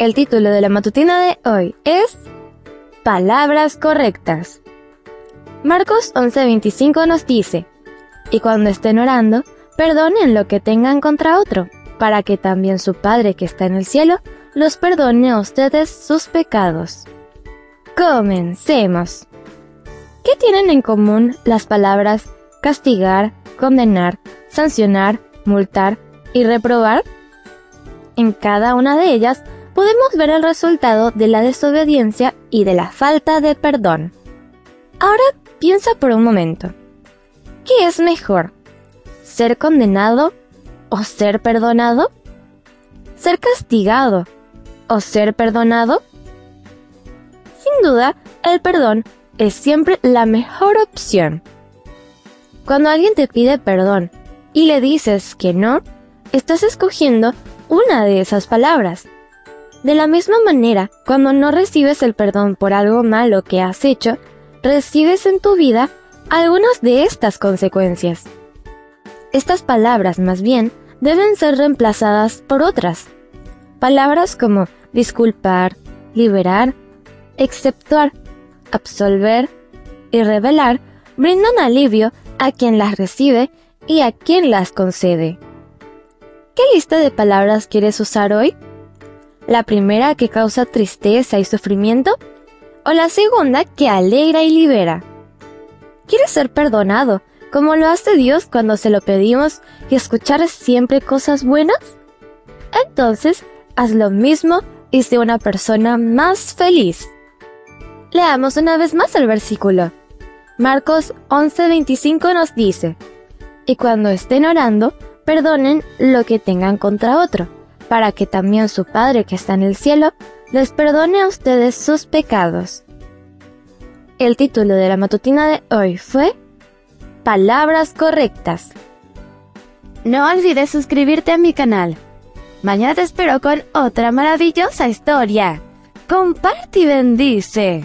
El título de la matutina de hoy es Palabras correctas. Marcos 11:25 nos dice, Y cuando estén orando, perdonen lo que tengan contra otro, para que también su Padre que está en el cielo los perdone a ustedes sus pecados. Comencemos. ¿Qué tienen en común las palabras castigar, condenar, sancionar, multar y reprobar? En cada una de ellas podemos ver el resultado de la desobediencia y de la falta de perdón. Ahora piensa por un momento. ¿Qué es mejor? ¿Ser condenado o ser perdonado? ¿Ser castigado o ser perdonado? Sin duda, el perdón es siempre la mejor opción. Cuando alguien te pide perdón y le dices que no, estás escogiendo una de esas palabras. De la misma manera, cuando no recibes el perdón por algo malo que has hecho, recibes en tu vida algunas de estas consecuencias. Estas palabras, más bien, deben ser reemplazadas por otras. Palabras como disculpar, liberar, exceptuar, absolver y revelar brindan alivio a quien las recibe y a quien las concede. ¿Qué lista de palabras quieres usar hoy? ¿La primera que causa tristeza y sufrimiento? ¿O la segunda que alegra y libera? ¿Quieres ser perdonado, como lo hace Dios cuando se lo pedimos y escuchar siempre cosas buenas? Entonces, haz lo mismo y sé una persona más feliz. Leamos una vez más el versículo. Marcos 11:25 nos dice, Y cuando estén orando, perdonen lo que tengan contra otro, para que también su Padre que está en el cielo les perdone a ustedes sus pecados. El título de la matutina de hoy fue Palabras correctas. No olvides suscribirte a mi canal. Mañana te espero con otra maravillosa historia. Comparte y bendice.